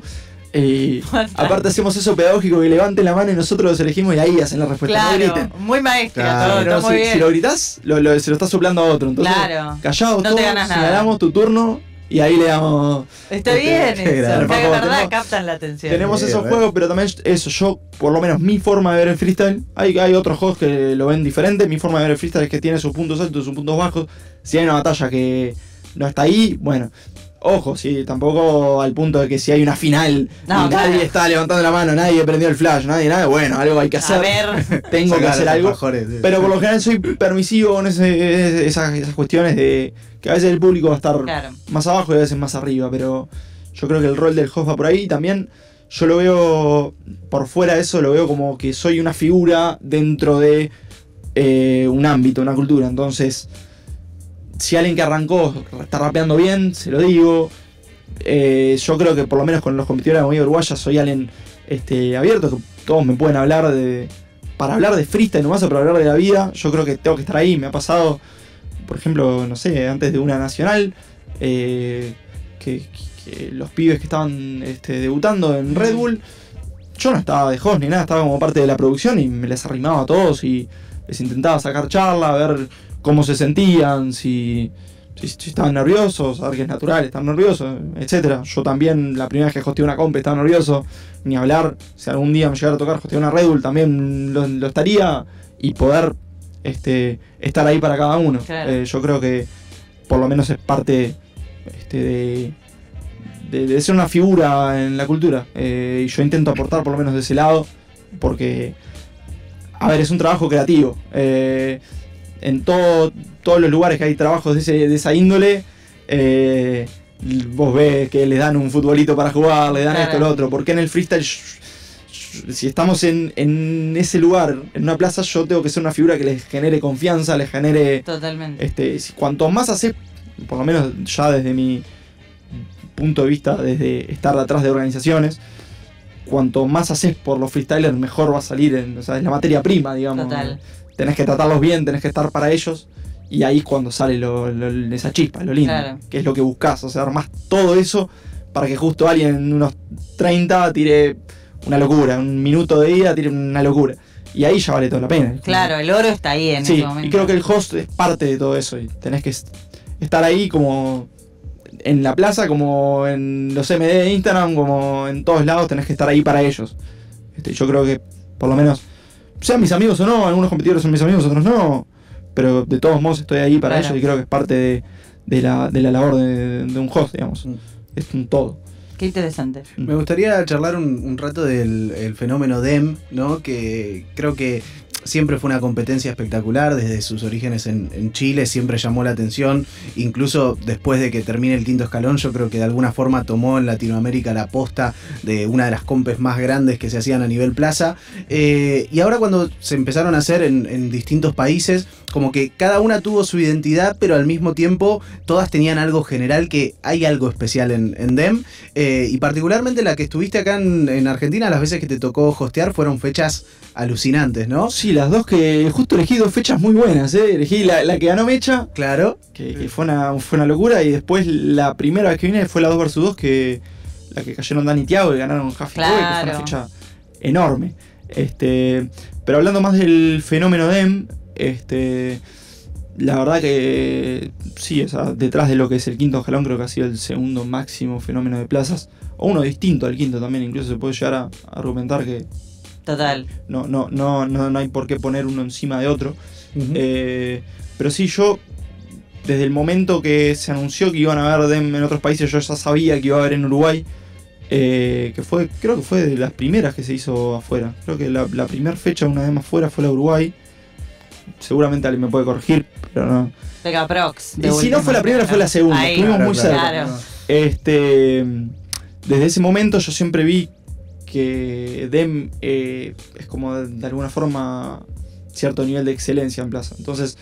Y aparte hacemos eso pedagógico que levanten la mano y nosotros los elegimos y ahí hacen la respuesta. No griten. muy maestra, Claro, todo, Pero está muy si, bien. si lo gritas, lo, lo- se lo estás soplando a otro. Entonces, Claro. callados No te todos, ganas nada. señalamos tu turno y ahí le damos. Está Este, bien qué eso, que Tenemos- verdad captan la atención. Tenemos esos juegos, pero también eso, yo, por lo menos mi forma de ver el freestyle, hay, hay otros juegos que lo ven diferente, mi forma de ver el freestyle es que tiene sus puntos altos y sus puntos bajos, si hay una batalla que no está ahí, bueno, ojo, sí, tampoco al punto de que si hay una final No, y nadie está levantando la mano, nadie prendió el flash, nadie, nada, bueno, algo hay que hacer, A ver, tengo que hacer algo, sí. pero por lo general soy permisivo con ese- esas, esas cuestiones de que a veces el público va a estar claro. más abajo y a veces más arriba, pero yo creo que el rol del host va por ahí. También yo lo veo, por fuera de eso, lo veo como que soy una figura dentro de eh, un ámbito, una cultura. Entonces, si alguien que arrancó está rapeando bien, se lo digo. Eh, yo creo que por lo menos con los competidores de movida uruguaya soy alguien este, abierto, que todos me pueden hablar de... Para hablar de freestyle nomás o para hablar de la vida, yo creo que tengo que estar ahí. Me ha pasado, por ejemplo, no sé, antes de una nacional, eh, que, que los pibes que estaban este, debutando en Red Bull, yo no estaba de host ni nada, estaba como parte de la producción y me les arrimaba a todos y les intentaba sacar charla, ver cómo se sentían, si, si, si estaban nerviosos, a ver que es natural, estar nerviosos, etcétera. Yo también, la primera vez que hosteé una comp, estaba nervioso, ni hablar. Si algún día me llegara a tocar hostear una Red Bull, también lo, lo estaría y poder este, estar ahí para cada uno. Claro. Eh, yo creo que por lo menos es parte este, de, de, de ser una figura en la cultura. Eh, y yo intento aportar por lo menos de ese lado, porque, a ver, es un trabajo creativo. Eh, en todo, todos los lugares que hay trabajos de, ese- de esa índole, eh, vos ves que les dan un futbolito para jugar, le dan Claro. esto, lo otro. Porque en el freestyle, si estamos en, en ese lugar, en una plaza, yo tengo que ser una figura que les genere confianza, les genere Totalmente. este, cuanto más haces, por lo menos ya desde mi punto de vista, desde estar detrás de organizaciones, cuanto más haces por los freestylers, mejor va a salir. En, o sea, es la materia prima, digamos. Total. Tenés que tratarlos bien, tenés que estar para ellos. Y ahí es cuando sale lo- lo- esa chispa, lo lindo. Claro. Que es lo que buscas. O sea, armás todo eso para que justo alguien en unos 30 tire una locura. Un minuto de ida tire una locura. Y ahí ya vale toda la pena. Claro, el oro está ahí en Sí, ese momento. y creo que el host es parte de todo eso y tenés que est- estar ahí como en la plaza, como en los MD de Instagram, como en todos lados, tenés que estar ahí para ellos. Este, yo creo que por lo menos, sean mis amigos o no, algunos competidores son mis amigos, otros no, pero de todos modos estoy ahí para Claro. ellos y creo que es parte de, de la, de la labor de, de un host, digamos. Mm. Es un todo. Qué interesante. Me gustaría charlar un, un rato del el fenómeno DEM, ¿no? Que creo que siempre fue una competencia espectacular desde sus orígenes en, Chile, siempre llamó la atención, incluso después de que termine el quinto escalón, yo creo que de alguna forma tomó en Latinoamérica la posta de una de las compes más grandes que se hacían a nivel plaza. Eh, y ahora cuando se empezaron a hacer en distintos países, como que cada una tuvo su identidad, pero al mismo tiempo todas tenían algo general que hay algo especial en, en DEM. Eh, y particularmente la que estuviste acá en, en Argentina, las veces que te tocó hostear fueron fechas alucinantes, ¿no? Sí, las dos que justo elegí dos fechas muy buenas, ¿eh? elegí la, la que ganó Mecha, Claro. que, que fue, una, fue una locura. Y después la primera vez que vine fue la 2 vs 2, que la que cayeron Dani y Thiago y ganaron Half Claro. que fue una fecha enorme. Este, pero hablando más del fenómeno DEM, este, la verdad que sí, o sea, detrás de lo que es el quinto escalón, creo que ha sido el segundo máximo fenómeno de plazas. O uno distinto al quinto también, incluso se puede llegar a, argumentar que Total. no, no, no, no, no hay por qué poner uno encima de otro. Eh, pero sí, yo, desde el momento que se anunció que iban a haber DEM en otros países, yo ya sabía que iba a haber en Uruguay. eh, que fue, creo que fue de las primeras que se hizo afuera. Creo que la, la primera fecha de una DEM afuera fue la de Uruguay. Seguramente alguien me puede corregir, pero no. Pega Prox. Y si no fue la primera, fue la segunda. Ahí. Estuvimos muy cerca. Claro. Este, desde ese momento yo siempre vi que DEM eh, es como de, de alguna forma cierto nivel de excelencia en plaza. Entonces,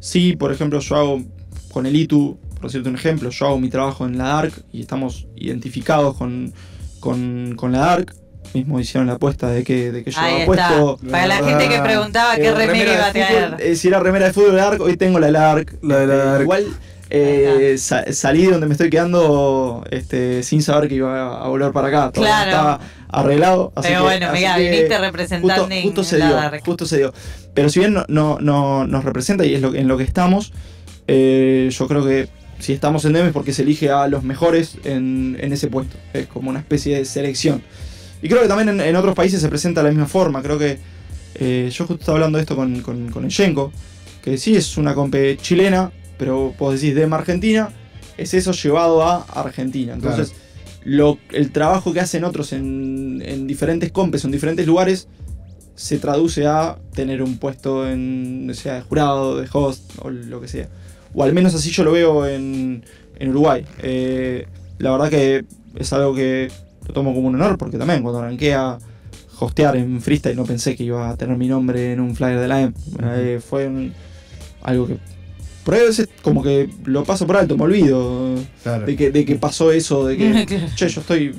sí, por ejemplo, yo hago con el ITU, por decirte un ejemplo, yo hago mi trabajo en la DARC y estamos identificados con, con, con la DARC. Mismo hicieron la apuesta de que, de que yo había puesto. Para la la gente que preguntaba qué eh, remera iba a fútbol, eh, si era remera de fútbol del ARC, hoy tengo la del ARC. La del Este, ARC. Igual eh, sa- salí de donde me estoy quedando este, sin saber que iba a volver para acá. Todavía Claro. estaba arreglado. así Pero que- bueno, mira, viniste representando justo, justo se la dio, Dark. justo se dio. Pero si bien no, no, no nos representa y es lo, que- en lo que estamos, eh, yo creo que si estamos en DEM es porque se elige a los mejores en, en ese puesto. Es como una especie de selección. Y creo que también en, en otros países se presenta de la misma forma. Creo que eh, yo justo estaba hablando de esto con, con, con el Yenko, que sí es una compe chilena, pero vos decís DEM Argentina, es eso llevado a Argentina. Entonces, lo, el trabajo que hacen otros en, en diferentes compes, en diferentes lugares, se traduce a tener un puesto en, sea, de jurado, de host o lo que sea. O al menos así yo lo veo en, en Uruguay. Eh, la verdad que es algo que lo tomo como un honor, porque también cuando arranqué a hostear en freestyle no pensé que iba a tener mi nombre en un flyer de la M. Eh, fue un- algo que por ahí a veces como que lo paso por alto, me olvido Claro. de que, de que pasó eso, de que che, yo estoy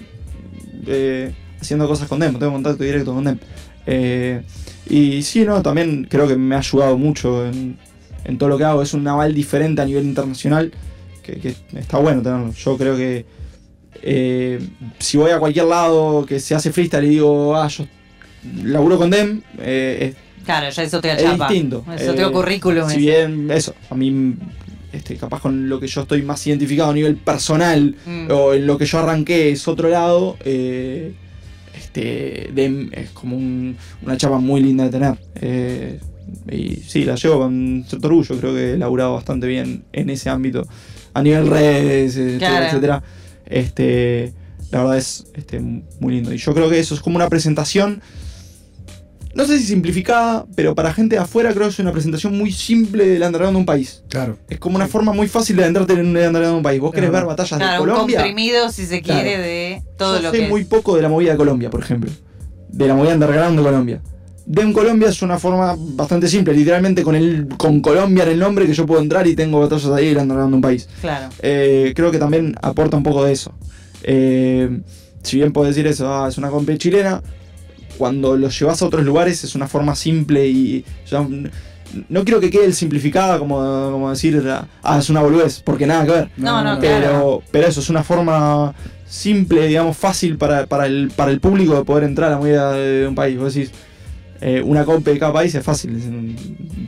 eh, haciendo cosas con Dem, tengo contacto directo con Dem. Eh, y sí, no, también creo que me ha ayudado mucho en, en todo lo que hago. Es un naval diferente a nivel internacional que, que está bueno tenerlo. Yo creo que eh, si voy a cualquier lado que se hace freestyle y digo, ah, yo laburo con Dem, eh, Claro, ya eso te es chapa. distinto. Eso te Eh, currículum. si bien, eso, a mí, este, capaz con lo que yo estoy más identificado a nivel personal, Mm. o en lo que yo arranqué es otro lado, eh, este, Dem es como un- una chapa muy linda de tener. Eh, y sí, la llevo con cierto orgullo, creo que he laburado bastante bien en ese ámbito, a nivel redes, etcétera, etcétera. Este, la verdad es este, muy lindo. Y yo creo que eso es como una presentación no sé si simplificada, pero para gente de afuera creo que es una presentación muy simple del underground de un país. Claro. Es como una forma muy fácil de entrarte en el underground de un país. Vos querés Claro. ver batallas Claro, de un Colombia. comprimido, si se Claro. quiere, de todo Yo lo sé que muy es. poco de la movida de Colombia, por ejemplo. De la movida underground de Colombia. Dem Colombia es una forma bastante simple, literalmente con el con Colombia en el nombre que yo puedo entrar y tengo batallas ahí de un país. Claro. Eh, creo que también aporta un poco de eso. Eh, si bien puedo decir eso, ah, es una compa chilena, cuando lo llevas a otros lugares es una forma simple y ya, no quiero que quede el simplificada como, como decir, ah, es una boludez, porque nada que ver. No, no, pero, claro. pero eso es una forma simple, digamos, fácil para, para el, para el público de poder entrar a la movida de un país. Vos decís, eh, una compa de cada país es fácil,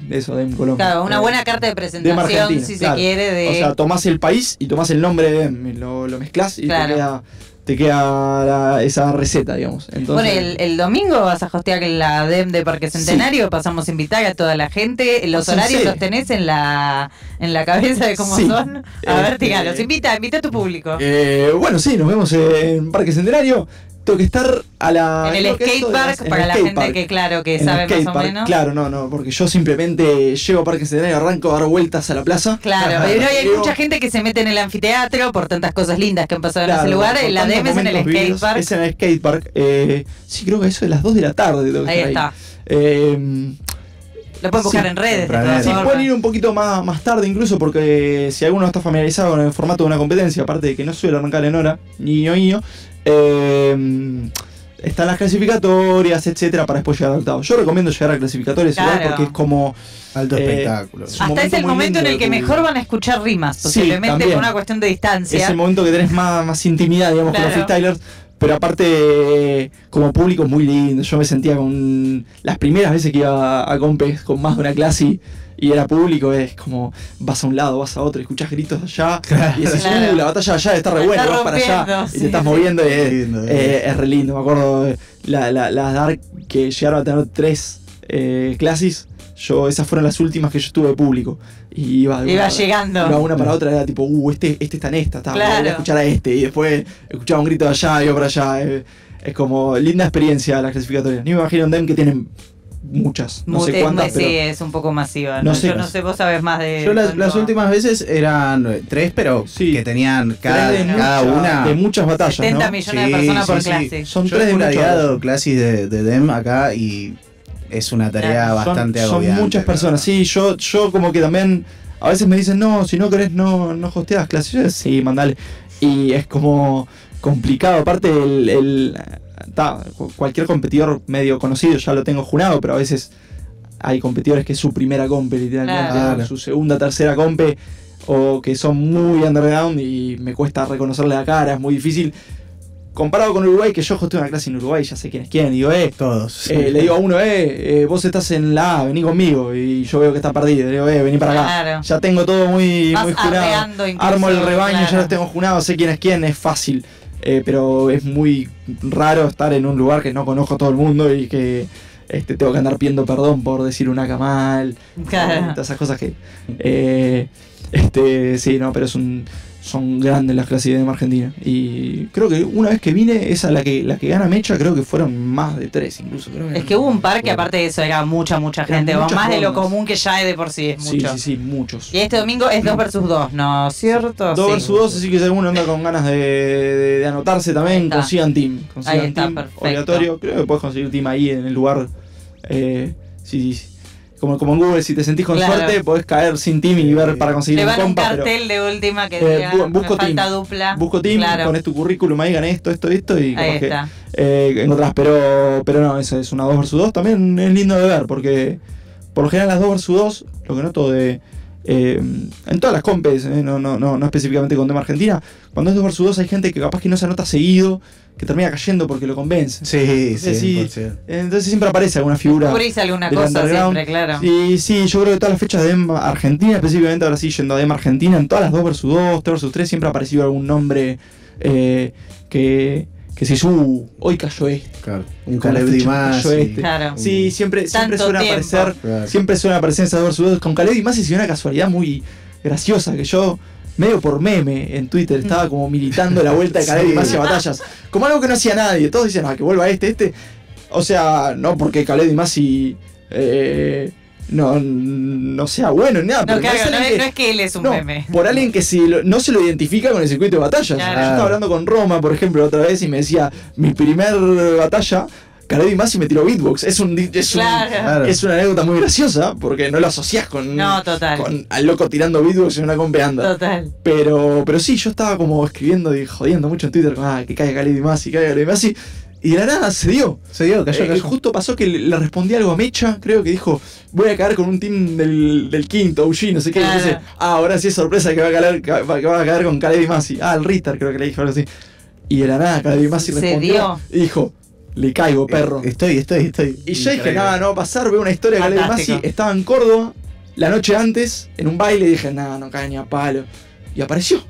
eso de Colombia. Claro, una Eh, buena carta de presentación, si claro. se quiere, de. o sea, tomás el país y tomás el nombre de Dem, y lo, lo mezclás y Claro. te queda, te queda la- esa receta, digamos. Entonces, bueno, el, el domingo vas a hostear la DEM de Parque Centenario, pasamos a invitar a toda la gente. Los horarios los tenés en la, en la cabeza de cómo Sí. son. A ver, Este- tígalos, invita, invita a tu público. eh, bueno, sí, nos vemos en Parque Centenario. Tengo que estar a la. en el skatepark, para la gente que, claro, que En sabe más o menos. Claro, no, no, porque yo simplemente llego a Parque Centenario, arranco a dar vueltas a la plaza. Claro, pero hay Llego- mucha gente que se mete en el anfiteatro por tantas cosas lindas que han pasado Claro, en ese lugar. La DEM es en el skatepark. Es en el skatepark. Eh, sí, creo que eso de las 2 de la tarde. Ahí estar está. Eh, Lo pueden buscar Sí, en redes. Sí, pueden ir un poquito más, más tarde incluso porque si alguno está familiarizado con el formato de una competencia, aparte de que no suele arrancar en hora, niño niño, eh, están las clasificatorias, etcétera, para después llegar al octavo. Yo recomiendo llegar a clasificatorias igual porque es como... Alto Eh, espectáculo. es Hasta es el momento en el que mejor van a escuchar rimas, posiblemente por una cuestión de distancia. Es el momento que tenés más, más intimidad, digamos, con los freestylers. Pero aparte, como público, es muy lindo. Yo me sentía con. Las primeras veces que iba a compes con más de una clase y, y era público, es como vas a un lado, vas a otro, escuchás gritos allá. Y decís, Claro. uh, la batalla allá está re buena, está vas para allá. Y te estás sí. moviendo y es, Lindo, eh, es re lindo. Me acuerdo eh, la- la- las Dark que llegaron a tener tres eh, clases. Yo, esas fueron las últimas que yo estuve de público. Y iba, de Iba para- llegando. iba una para otra, era tipo, uh, este, este está en esta, está, Claro. voy a escuchar a este. Y después escuchaba un grito de allá, iba para allá. es como linda experiencia las clasificatorias. Ni me imagino en DEM que tienen muchas, no Mu- sé es- cuántas, sí, pero es un poco masiva. No ¿no? sé. Yo no sé, vos sabés más de. Yo las, últimas veces eran eh, tres, pero Sí. que tenían cada, Tres de cada mucha- una. de muchas batallas, 70 ¿no? millones de personas por clase. Son Yo tres de clases de, de DEM acá y es una tarea Claro. bastante son, son agobiante. muchas personas, sí, yo, yo como que también, a veces me dicen, no, si no querés no, no hosteas clases, Yo, sí, mandale. Y es como complicado, aparte el, el- ta, cu- cualquier competidor medio conocido ya lo tengo junado, pero a veces hay competidores que es su primera compe, literalmente, Claro. su segunda, tercera compe, o que son muy underground y me cuesta reconocerle la cara, es muy difícil. Comparado con Uruguay, que yo hosté una clase en Uruguay, ya sé quién es quién, digo, eh, Todos. eh, le digo a uno, eh, eh, vos estás en la A, vení conmigo. Y yo veo que está perdido. Le digo, eh, vení para acá. Claro. Ya tengo todo muy, Vas muy junado. arreando incluso, Armo el rebaño, claro. ya los tengo junados, sé quién es quién, es fácil. Eh, pero es muy raro estar en un lugar que no conozco a todo el mundo y que este, tengo que andar pidiendo perdón por decir una camal. Claro. Todas esas cosas que. eh, este, sí, no, pero es un, son grandes las clases de IDM Argentina. Y creo que una vez que vine, esa la que, la que gana Mecha, creo que fueron más de tres incluso. creo Es que hubo un par que aparte de eso era mucha, mucha gente, más de lo común que ya es de por sí, es Sí, mucho. sí, sí, muchos. Y este domingo es 2 versus 2, ¿no? ¿Cierto? 2 Sí. versus 2, así que si alguno anda con ganas de, de- de anotarse también, consigan team. Consigan Ahí está, team, perfecto. obligatorio. Creo que puedes conseguir team ahí en el lugar. Eh, sí, sí. Como, como en Google, si te sentís con Claro. suerte, podés caer sin team y ver para conseguir Le un van un compa. pero- cartel de última que Eh, diga, bu- me busco falta team. dupla. Busco team, Claro. pones tu currículum ahí, gané esto, esto, esto y Ahí que, está. eh, encontrás. Pero, pero no, eso es una 2 vs 2. También es lindo de ver porque por lo general las 2 vs 2, lo que noto de. Eh, en todas las compes, eh, no, no, no, no específicamente con tema Argentina, cuando es 2 vs 2 hay gente que capaz que no se anota seguido, que termina cayendo porque lo convence. Sí, Sí, sí. sí. Entonces siempre aparece alguna figura. Cubrís alguna cosa siempre, claro. Sí, sí, yo creo que todas las fechas de EM Argentina, específicamente ahora sí yendo a EM Argentina, en todas las 2 vs 2, 3 vs 3, siempre ha aparecido algún nombre eh, que, que se uh, hoy cayó este. Claro. Un Caleb Dimas. y- este. Claro. Sí, siempre, siempre Tanto suele tiempo. aparecer, Claro. siempre suele aparecer en esas 2 vs 2. Con Caleb y más y una casualidad muy graciosa que yo medio por meme en Twitter estaba como militando la vuelta de Caleb Sí. y más a batallas. Como algo que no hacía nadie. Todos dicen, ah, que vuelva este, este. O sea, no porque Caleb y Masi eh, no, no sea bueno ni nada. No, pero claro, es no, no es que él es un no, meme. por alguien que si lo- no se lo identifica con el circuito de batallas. Claro. Yo estaba hablando con Roma, por ejemplo, otra vez y me decía, mi primer batalla, Caleb y Masi me tiró beatbox. Es un, es un- Claro. Es una anécdota muy graciosa porque no lo asocias con, No, total. con al loco tirando beatbox en una compeanda. Total. Pero, pero sí, yo estaba como escribiendo y jodiendo mucho en Twitter con ah, que caiga Khaled y Masi, que caiga y Masi. Y de la nada se dio. Se dio, cayó, Eh, cayó. justo pasó que le, le respondí algo a Mecha, creo que dijo, voy a caer con un team del, del quinto, OG, no sé qué. Y dice, ah, ahora sí es sorpresa que va a caer, que va a caer con Khaled y Masi. Ah, el Ritter creo que le dijo algo así. Y de la nada Khaled y Masi respondió dio. y dijo, le caigo, perro. Eh, Estoy, estoy, estoy. Y yo dije, nada, no va a pasar, veo una historia de y Fantástico. Masi, estaba en Córdoba la noche antes, en un baile, y dije, nada, no cae ni a palo. Y apareció.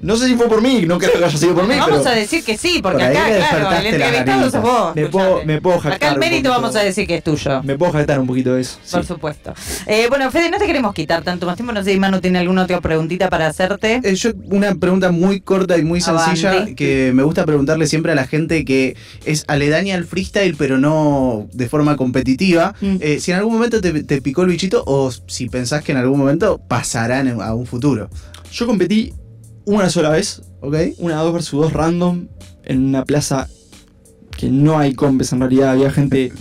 No sé si fue por mí, no creo que haya sido por mí, Vamos pero a decir que sí, porque Por acá, le claro, el entrevistado sos vos. me puedo, me puedo jactar. Acá el mérito vamos a decir que es tuyo. Me puedo jactar un poquito de eso. sí. Por supuesto. Eh, bueno, Fede, no te queremos quitar tanto más tiempo. No sé si Manu tiene alguna otra preguntita para hacerte. Eh, yo una pregunta muy corta y muy sencilla Avante. que me gusta preguntarle siempre a la gente que es aledaña al freestyle pero no de forma competitiva. Mm. Eh, si en algún momento te, te picó el bichito o si pensás que en algún momento pasarán en- a un futuro. Yo competí una sola vez, ¿Ok? una 2 vs 2 random, en una plaza que no hay compes en realidad, había gente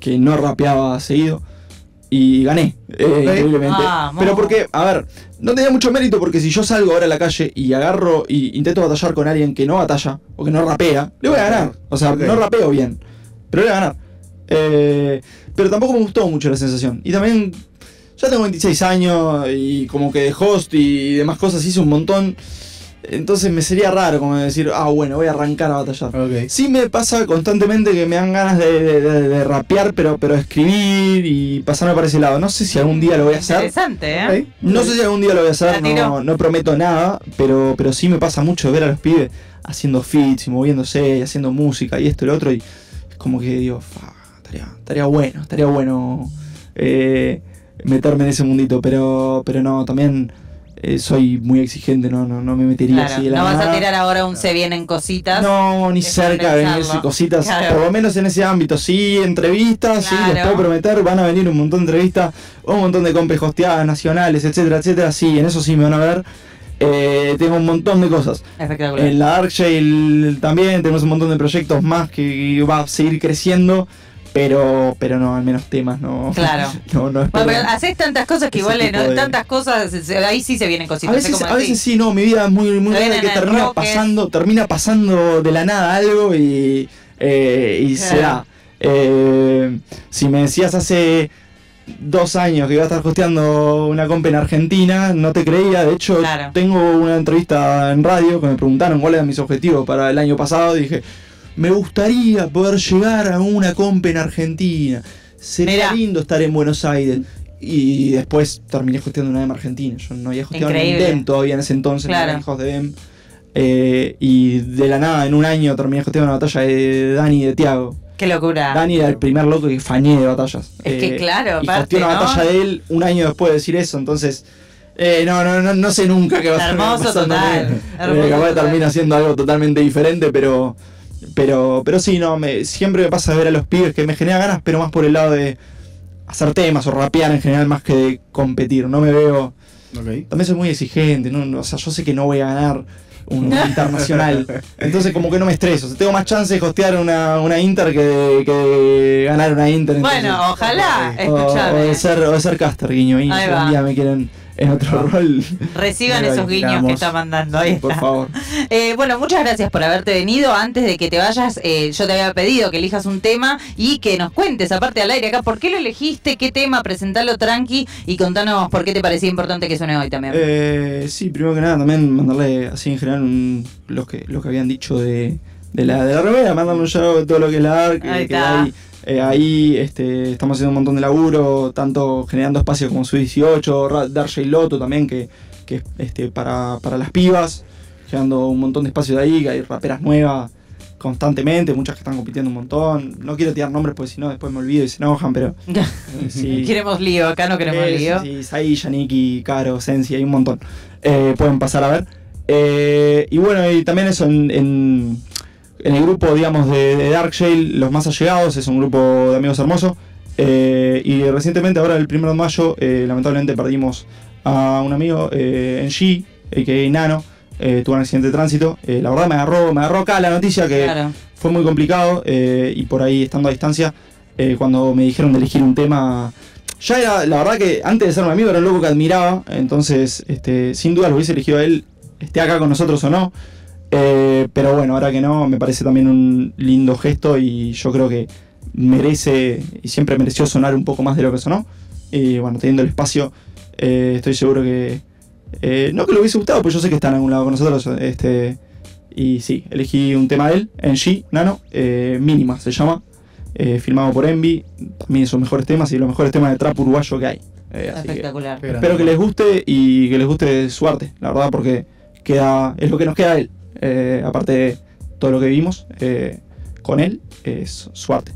que no rapeaba seguido. Y gané, eh, increíblemente. Vamos. Pero porque, a ver, no tenía mucho mérito porque si yo salgo ahora a la calle y agarro y intento batallar con alguien que no batalla o que no rapea, le voy a ganar. O sea, no rapeo bien, pero le voy a ganar. Eh, pero tampoco me gustó mucho la sensación. Y también, ya tengo 26 años y como que de host y demás cosas hice un montón. Entonces me sería raro como decir, ah, bueno, voy a arrancar a batallar. Sí me pasa constantemente que me dan ganas de, de- de- de rapear, pero, pero escribir y pasarme para ese lado. No sé si algún día lo voy a hacer. Interesante, ¿eh? No sé si algún día lo voy a hacer, no, no prometo nada, pero, pero sí me pasa mucho ver a los pibes haciendo fits y moviéndose y haciendo música y esto y lo otro. Y es como que digo, "Fa, estaría, estaría bueno, estaría bueno eh, meterme en ese mundito, pero, pero no, también eh, soy muy exigente, no, no, no me metería Claro, así de la no vas a tirar ahora un se vienen cositas. No, ni cerca de venirse cositas, Claro. por lo menos en ese ámbito. Sí, entrevistas, sí, les puedo prometer, van a venir un montón de entrevistas, un montón de compes hosteadas nacionales, etcétera, etcétera. Sí, en eso sí me van a ver. Eh, tengo un montón de cosas. En la Dark Shale también tenemos un montón de proyectos más que va a seguir creciendo. Pero, pero no, al menos temas no. Claro. No, no. Bueno, pero haces tantas cosas que igual de- tantas cosas, ahí sí se vienen A cositas. veces, como a veces sí, no, mi vida es muy, muy rara vienen que termina pasando, termina pasando de la nada algo y, eh, y se da. Eh, si me decías hace dos años que iba a estar hosteando una comp en Argentina, no te creía. De hecho, Claro. tengo una entrevista en radio que me preguntaron cuáles eran mis objetivos para el año pasado dije, me gustaría poder llegar a una comp en Argentina. Sería Mirá. lindo estar en Buenos Aires. Y después terminé hosteando una DEM argentina. Yo no había hosteado ni Increíble. DEM todavía en ese entonces, Claro. hijos de DEM. Eh, y de la nada, en un año terminé hosteando una batalla de Dani y de Tiago. Qué locura. Dani era el primer loco que fañé de batallas. Es que claro, y aparte, una ¿no? batalla de él un año después de decir eso, entonces. eh, no, no, no, no sé nunca qué va a ser. Hermoso total, hermoso capaz total. termina siendo algo totalmente diferente, pero. Pero, pero sí, no, me, siempre me pasa ver a los pibes que me genera ganas, pero más por el lado de hacer temas o rapear en general más que de competir. No me veo. También soy muy exigente, ¿no? O sea, yo sé que no voy a ganar un internacional. Entonces como que no me estreso. O sea, tengo más chance de hostear una, una Inter que de, que de ganar una Inter. entonces- Bueno, ojalá, o, o de ser, o de ser caster, guiño. Y si un día me quieren en otro rol. Reciban esos guiños que está mandando ahí. Por favor. Eh, bueno, muchas gracias por haberte venido. Antes de que te vayas, eh, yo te había pedido que elijas un tema y que nos cuentes, aparte al aire acá, por qué lo elegiste, qué tema, presentalo tranqui y contanos por qué te parecía importante que suene hoy también. Eh, sí, primero que nada, también mandarle así en general un, lo, que, lo que habían dicho de, de la, de la remera, mandarle un shout de todo lo que es la ARC, Ahí que está. hay, eh, ahí este, estamos haciendo un montón de laburo, tanto generando espacios como Su 18, Ra- Darja y Loto también, que, que es este, para, para las pibas, generando un montón de espacios de ahí, que hay raperas nuevas constantemente, muchas que están compitiendo un montón. No quiero tirar nombres porque si no después me olvido y se enojan, pero eh, sí. Queremos lío, acá no queremos Eh, lío. Sí, sí, Sai, Yaniki, Caro, Sensi, hay un montón. Eh, pueden pasar a ver. Eh, y bueno, y también eso en, en, en el grupo, digamos, de, de Dark Shale, los más allegados, es un grupo de amigos hermosos. Eh, y recientemente, ahora el 1 de mayo, eh, lamentablemente perdimos a un amigo eh, en G, a.k.a. Nano. Eh, tuvo un accidente de tránsito. La verdad me agarró, me agarró acá la noticia que Claro. fue muy complicado y por ahí estando a distancia, cuando me dijeron de elegir un tema, ya era, la verdad que antes de ser mi amigo era un loco que admiraba, entonces este, sin duda lo hubiese elegido a él, esté acá con nosotros o no. Eh, pero bueno, ahora que no, me parece también un lindo gesto y yo creo que merece y siempre mereció sonar un poco más de lo que sonó. Y bueno, teniendo el espacio, eh, estoy seguro que... eh, no que le hubiese gustado, pues yo sé que está en algún lado con nosotros. Este, y sí, elegí un tema de él, en G, Nano, eh, Mínima se llama, eh, filmado por Envy, también de sus mejores temas y de los mejores temas de trap uruguayo que hay. Eh, que Espectacular. Espero que les guste y que les guste su arte, la verdad, porque queda es lo que nos queda de él. Eh, aparte de todo lo que vimos eh, con él, es su arte.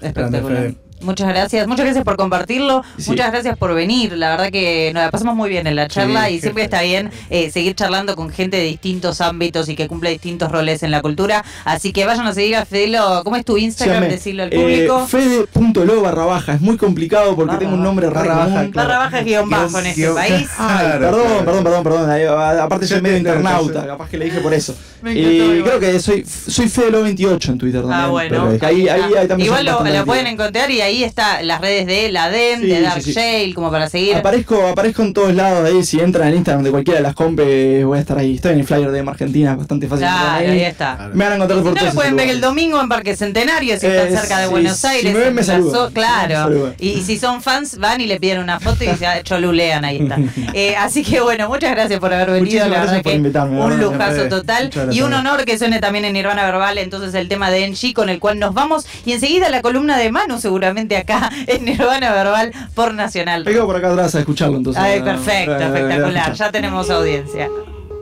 Espectacular. Muchas gracias, muchas gracias por compartirlo, Sí. muchas gracias por venir, la verdad que nos la pasamos muy bien en la charla Sí, y siempre está bien eh, seguir charlando con gente de distintos ámbitos y que cumple distintos roles en la cultura, así que vayan a seguir a Fedelo, ¿cómo es tu Instagram? Decirlo al Eh, público. Fede.lo barra baja, es muy complicado porque Barra tengo un nombre re Barra baja. Barra baja es guion bajo en este Guión- país. Ay, perdón, claro. perdón, perdón, perdón. Aparte soy medio internauta, capaz que le dije por eso. Me encantó, y creo que soy, soy Fedelo28 en Twitter también. Ah, bueno. pero ahí, ahí, ahí también Igual lo, pueden encontrar y ahí está las redes de la DEM, Sí, de Dark sí. Shale, como para seguir. Aparezco, aparezco en todos lados ahí. Si entran al Instagram de cualquiera de las compes, voy a estar ahí. Estoy en el flyer de Argentina, bastante fácil. Claro, ahí está. Me van a encontrar Si por no, todos lo pueden ver el domingo en Parque Centenario, si están Eh, cerca de Buenos si Aires. me ven, en me saludan. Claro. Me saludan. Y, y si son fans, van y le piden una foto y se cholulean, ahí está. Eh, así que bueno, muchas gracias por haber venido. Muchísimas La verdad gracias por que un lujazo total. Y un honor que suene también en Nirvana Verbal, entonces el tema de NG con el cual nos vamos. Y enseguida la columna de Manu, seguramente acá en Nirvana Verbal por Nacional. Quedo por acá atrás a escucharlo entonces. Ay, perfecto, eh, espectacular. Ya tenemos audiencia.